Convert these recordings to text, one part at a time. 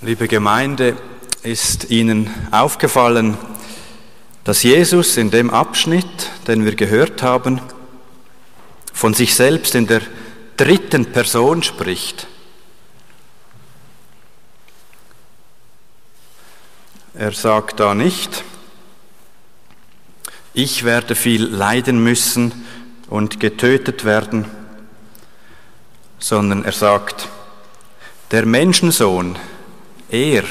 Liebe Gemeinde, ist Ihnen aufgefallen, dass Jesus in dem Abschnitt, den wir gehört haben, von sich selbst in der dritten Person spricht? Er sagt da nicht, ich werde viel leiden müssen und getötet werden, sondern er sagt, der Menschensohn, er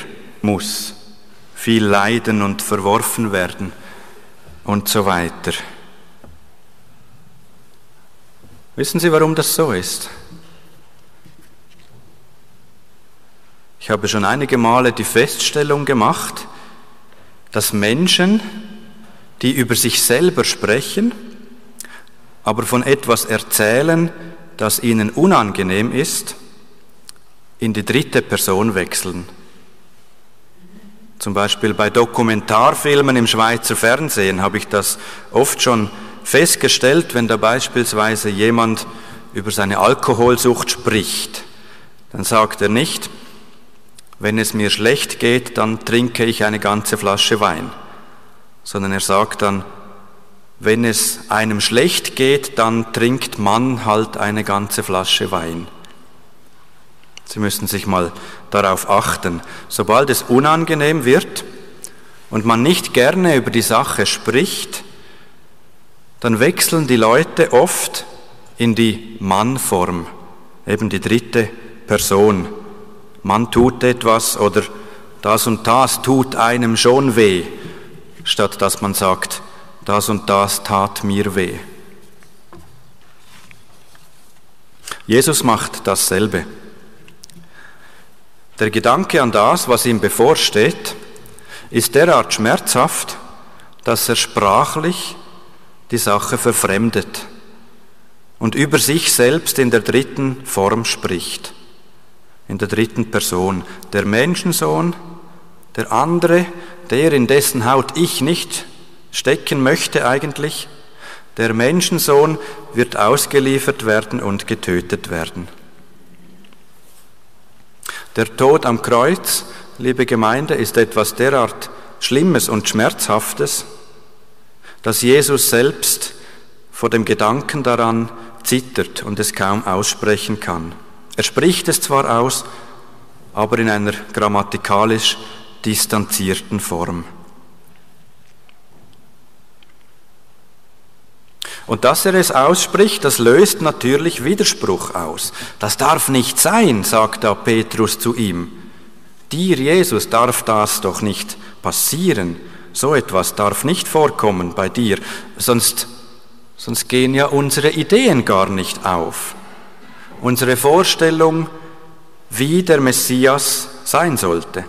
muss viel leiden und verworfen werden und so weiter. Wissen Sie, warum das so ist? Ich habe schon einige Male die Feststellung gemacht, dass Menschen, die über sich selber sprechen, aber von etwas erzählen, das ihnen unangenehm ist, in die dritte Person wechseln. Zum Beispiel bei Dokumentarfilmen im Schweizer Fernsehen habe ich das oft schon festgestellt, wenn da beispielsweise jemand über seine Alkoholsucht spricht. Dann sagt er nicht, wenn es mir schlecht geht, dann trinke ich eine ganze Flasche Wein, sondern er sagt dann, wenn es einem schlecht geht, dann trinkt man halt eine ganze Flasche Wein. Sie müssen sich mal darauf achten. Sobald es unangenehm wird und man nicht gerne über die Sache spricht, dann wechseln die Leute oft in die Mannform, eben die dritte Person. Man tut etwas oder das und das tut einem schon weh, statt dass man sagt, das und das tat mir weh. Jesus macht dasselbe. Der Gedanke an das, was ihm bevorsteht, ist derart schmerzhaft, dass er sprachlich die Sache verfremdet und über sich selbst in der dritten Form spricht, in der dritten Person. Der Menschensohn, der andere, der in dessen Haut ich nicht stecken möchte eigentlich, der Menschensohn wird ausgeliefert werden und getötet werden. Der Tod am Kreuz, liebe Gemeinde, ist etwas derart Schlimmes und Schmerzhaftes, dass Jesus selbst vor dem Gedanken daran zittert und es kaum aussprechen kann. Er spricht es zwar aus, aber in einer grammatikalisch distanzierten Form. Und dass er es ausspricht, das löst natürlich Widerspruch aus. Das darf nicht sein, sagt da Petrus zu ihm. Dir, Jesus, darf das doch nicht passieren. So etwas darf nicht vorkommen bei dir, sonst, sonst gehen ja unsere Ideen gar nicht auf. Unsere Vorstellung, wie der Messias sein sollte.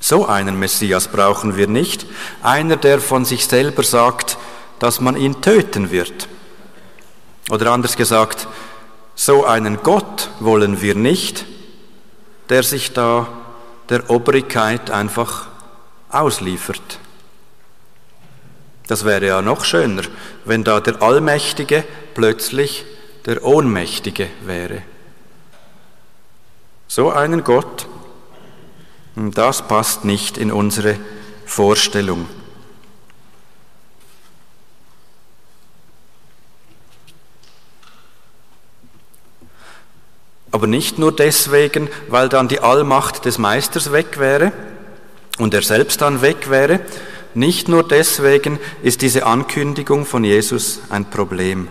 So einen Messias brauchen wir nicht, einer, der von sich selber sagt, dass man ihn töten wird. Oder anders gesagt, so einen Gott wollen wir nicht, der sich da der Obrigkeit einfach ausliefert. Das wäre ja noch schöner, wenn da der Allmächtige plötzlich der Ohnmächtige wäre. So einen Gott, das passt nicht in unsere Vorstellung. Aber nicht nur deswegen, weil dann die Allmacht des Meisters weg wäre und er selbst dann weg wäre. Nicht nur deswegen ist diese Ankündigung von Jesus ein Problem.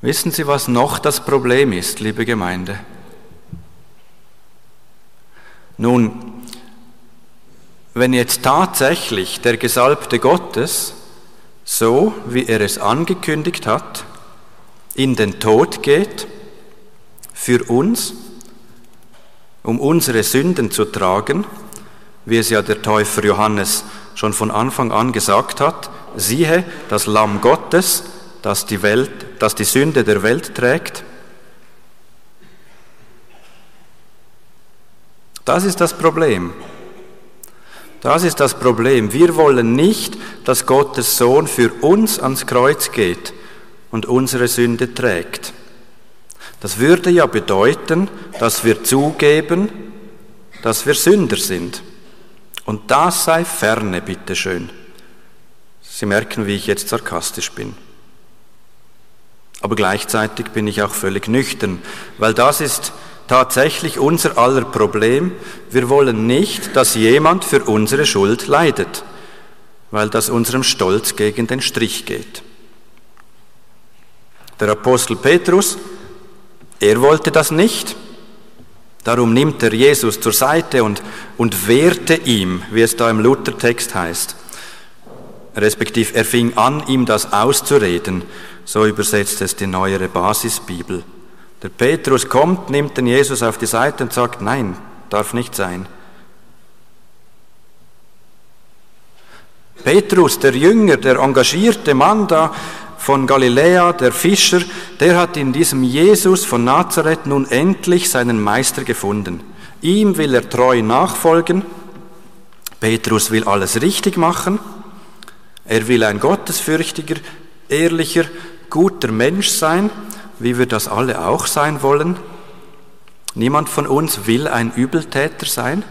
Wissen Sie, was noch das Problem ist, liebe Gemeinde? Nun, wenn jetzt tatsächlich der Gesalbte Gottes, so wie er es angekündigt hat, in den Tod geht für uns, um unsere Sünden zu tragen, wie es ja der Täufer Johannes schon von Anfang an gesagt hat, siehe das Lamm Gottes, das die, Welt, das die Sünde der Welt trägt. Das ist das Problem. Das ist das Problem. Wir wollen nicht, dass Gottes Sohn für uns ans Kreuz geht und unsere Sünde trägt. Das würde ja bedeuten, dass wir zugeben, dass wir Sünder sind. Und das sei ferne, bitteschön. Sie merken, wie ich jetzt sarkastisch bin. Aber gleichzeitig bin ich auch völlig nüchtern, weil das ist tatsächlich unser aller Problem. Wir wollen nicht, dass jemand für unsere Schuld leidet, weil das unserem Stolz gegen den Strich geht. Der Apostel Petrus, er wollte das nicht. Darum nimmt er Jesus zur Seite und, und wehrte ihm, wie es da im Luthertext heißt. Respektiv, er fing an, ihm das auszureden. So übersetzt es die neuere Basisbibel. Der Petrus kommt, nimmt den Jesus auf die Seite und sagt, nein, darf nicht sein. Petrus, der Jünger, der engagierte Mann da von Galiläa, der Fischer, der hat in diesem Jesus von Nazareth nun endlich seinen Meister gefunden. Ihm will er treu nachfolgen. Petrus will alles richtig machen. Er will ein gottesfürchtiger, ehrlicher, guter Mensch sein wie wir das alle auch sein wollen? Niemand von uns will ein Übeltäter sein.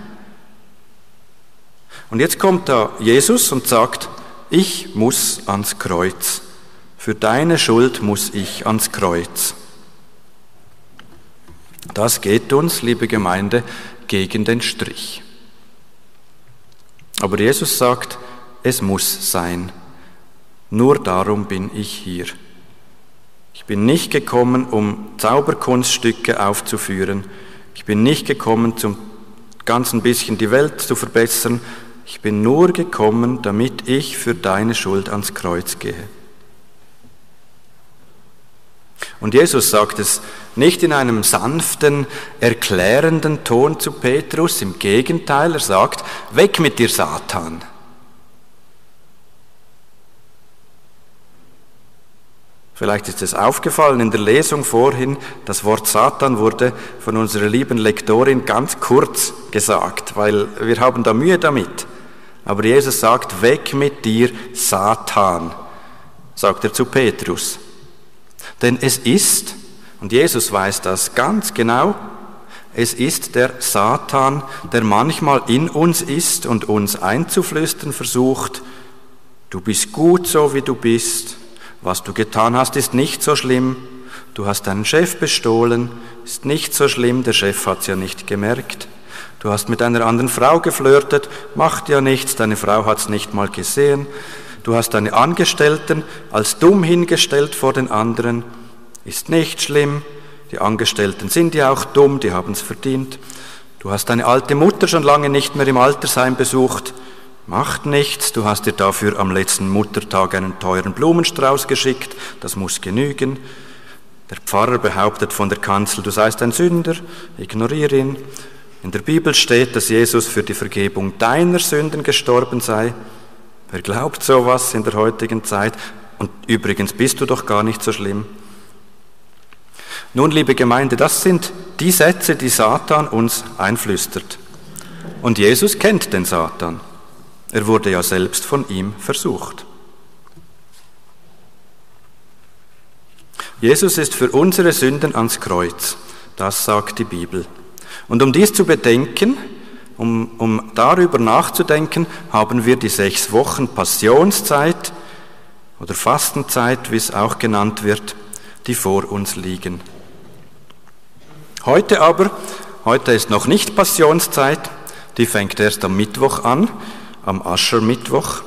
Und jetzt kommt da Jesus und sagt, ich muss ans Kreuz. Für deine Schuld muss ich ans Kreuz. Das geht uns, liebe Gemeinde, gegen den Strich. Aber Jesus sagt, es muss sein. Nur darum bin ich hier. Ich bin nicht gekommen, um Zauberkunststücke aufzuführen. Ich bin nicht gekommen, zum ganzen bisschen die Welt zu verbessern. Ich bin nur gekommen, damit ich für deine Schuld ans Kreuz gehe. Und Jesus sagt es nicht in einem sanften, erklärenden Ton zu Petrus, im Gegenteil, er sagt, weg mit dir, Satan. Vielleicht ist es aufgefallen in der Lesung vorhin, das Wort Satan wurde von unserer lieben Lektorin ganz kurz gesagt, weil wir haben da Mühe damit. Aber Jesus sagt, weg mit dir, Satan, sagt er zu Petrus. Denn es ist, und Jesus weiß das ganz genau, es ist der Satan, der manchmal in uns ist und uns einzuflüstern versucht, du bist gut so, wie du bist, was du getan hast, ist nicht so schlimm. Du hast deinen Chef bestohlen, ist nicht so schlimm, der Chef hat es ja nicht gemerkt. Du hast mit einer anderen Frau geflirtet, macht ja nichts, deine Frau hat es nicht mal gesehen. Du hast deine Angestellten als dumm hingestellt vor den anderen, ist nicht schlimm. Die Angestellten sind ja auch dumm, die haben es verdient. Du hast deine alte Mutter schon lange nicht mehr im Altersheim besucht, Macht nichts, du hast dir dafür am letzten Muttertag einen teuren Blumenstrauß geschickt, das muss genügen. Der Pfarrer behauptet von der Kanzel, du seist ein Sünder, ignoriere ihn. In der Bibel steht, dass Jesus für die Vergebung deiner Sünden gestorben sei. Wer glaubt sowas in der heutigen Zeit? Und übrigens bist du doch gar nicht so schlimm. Nun, liebe Gemeinde, das sind die Sätze, die Satan uns einflüstert. Und Jesus kennt den Satan. Er wurde ja selbst von ihm versucht. Jesus ist für unsere Sünden ans Kreuz, das sagt die Bibel. Und um dies zu bedenken, um, um darüber nachzudenken, haben wir die sechs Wochen Passionszeit oder Fastenzeit, wie es auch genannt wird, die vor uns liegen. Heute aber, heute ist noch nicht Passionszeit, die fängt erst am Mittwoch an, am Aschermittwoch.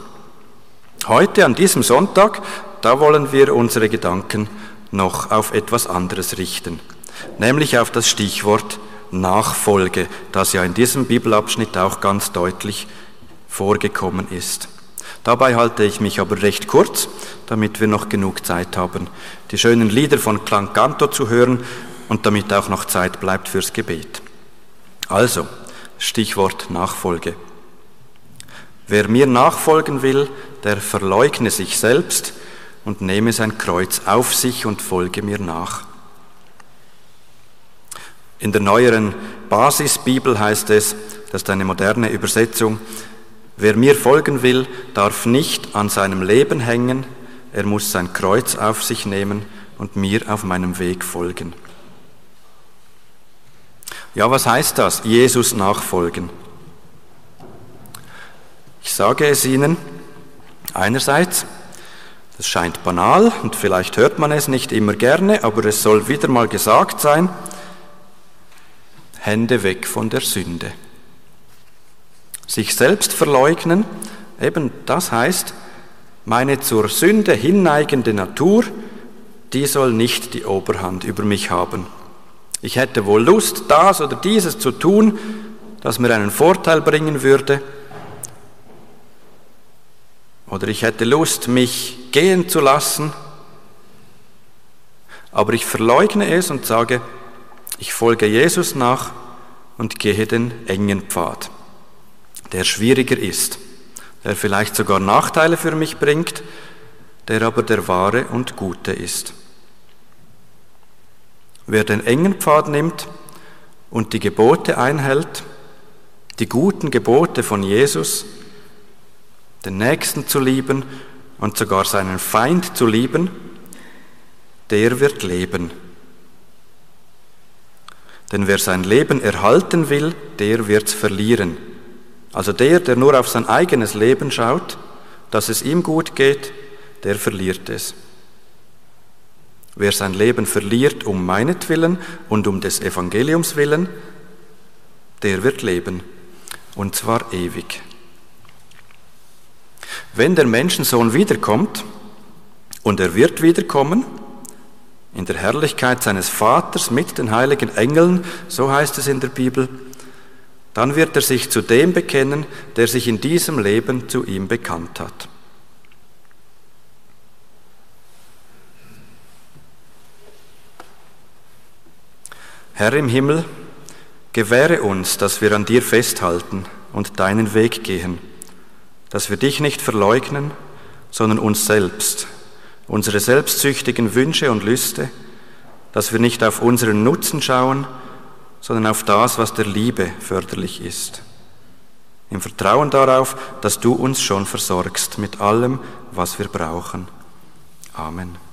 Heute, an diesem Sonntag, da wollen wir unsere Gedanken noch auf etwas anderes richten, nämlich auf das Stichwort Nachfolge, das ja in diesem Bibelabschnitt auch ganz deutlich vorgekommen ist. Dabei halte ich mich aber recht kurz, damit wir noch genug Zeit haben, die schönen Lieder von Klankanto zu hören und damit auch noch Zeit bleibt fürs Gebet. Also, Stichwort Nachfolge. Wer mir nachfolgen will, der verleugne sich selbst und nehme sein Kreuz auf sich und folge mir nach. In der neueren Basisbibel heißt es, das ist eine moderne Übersetzung, Wer mir folgen will, darf nicht an seinem Leben hängen, er muss sein Kreuz auf sich nehmen und mir auf meinem Weg folgen. Ja, was heißt das? Jesus nachfolgen. Ich sage es Ihnen, einerseits, das scheint banal und vielleicht hört man es nicht immer gerne, aber es soll wieder mal gesagt sein, Hände weg von der Sünde. Sich selbst verleugnen, eben das heißt, meine zur Sünde hinneigende Natur, die soll nicht die Oberhand über mich haben. Ich hätte wohl Lust, das oder dieses zu tun, das mir einen Vorteil bringen würde, oder ich hätte Lust, mich gehen zu lassen, aber ich verleugne es und sage, ich folge Jesus nach und gehe den engen Pfad, der schwieriger ist, der vielleicht sogar Nachteile für mich bringt, der aber der wahre und gute ist. Wer den engen Pfad nimmt und die Gebote einhält, die guten Gebote von Jesus, den Nächsten zu lieben und sogar seinen Feind zu lieben, der wird leben. Denn wer sein Leben erhalten will, der wird's verlieren. Also der, der nur auf sein eigenes Leben schaut, dass es ihm gut geht, der verliert es. Wer sein Leben verliert um meinetwillen und um des Evangeliums willen, der wird leben, und zwar ewig. Wenn der Menschensohn wiederkommt, und er wird wiederkommen, in der Herrlichkeit seines Vaters mit den heiligen Engeln, so heißt es in der Bibel, dann wird er sich zu dem bekennen, der sich in diesem Leben zu ihm bekannt hat. Herr im Himmel, gewähre uns, dass wir an dir festhalten und deinen Weg gehen dass wir dich nicht verleugnen, sondern uns selbst, unsere selbstsüchtigen Wünsche und Lüste, dass wir nicht auf unseren Nutzen schauen, sondern auf das, was der Liebe förderlich ist. Im Vertrauen darauf, dass du uns schon versorgst mit allem, was wir brauchen. Amen.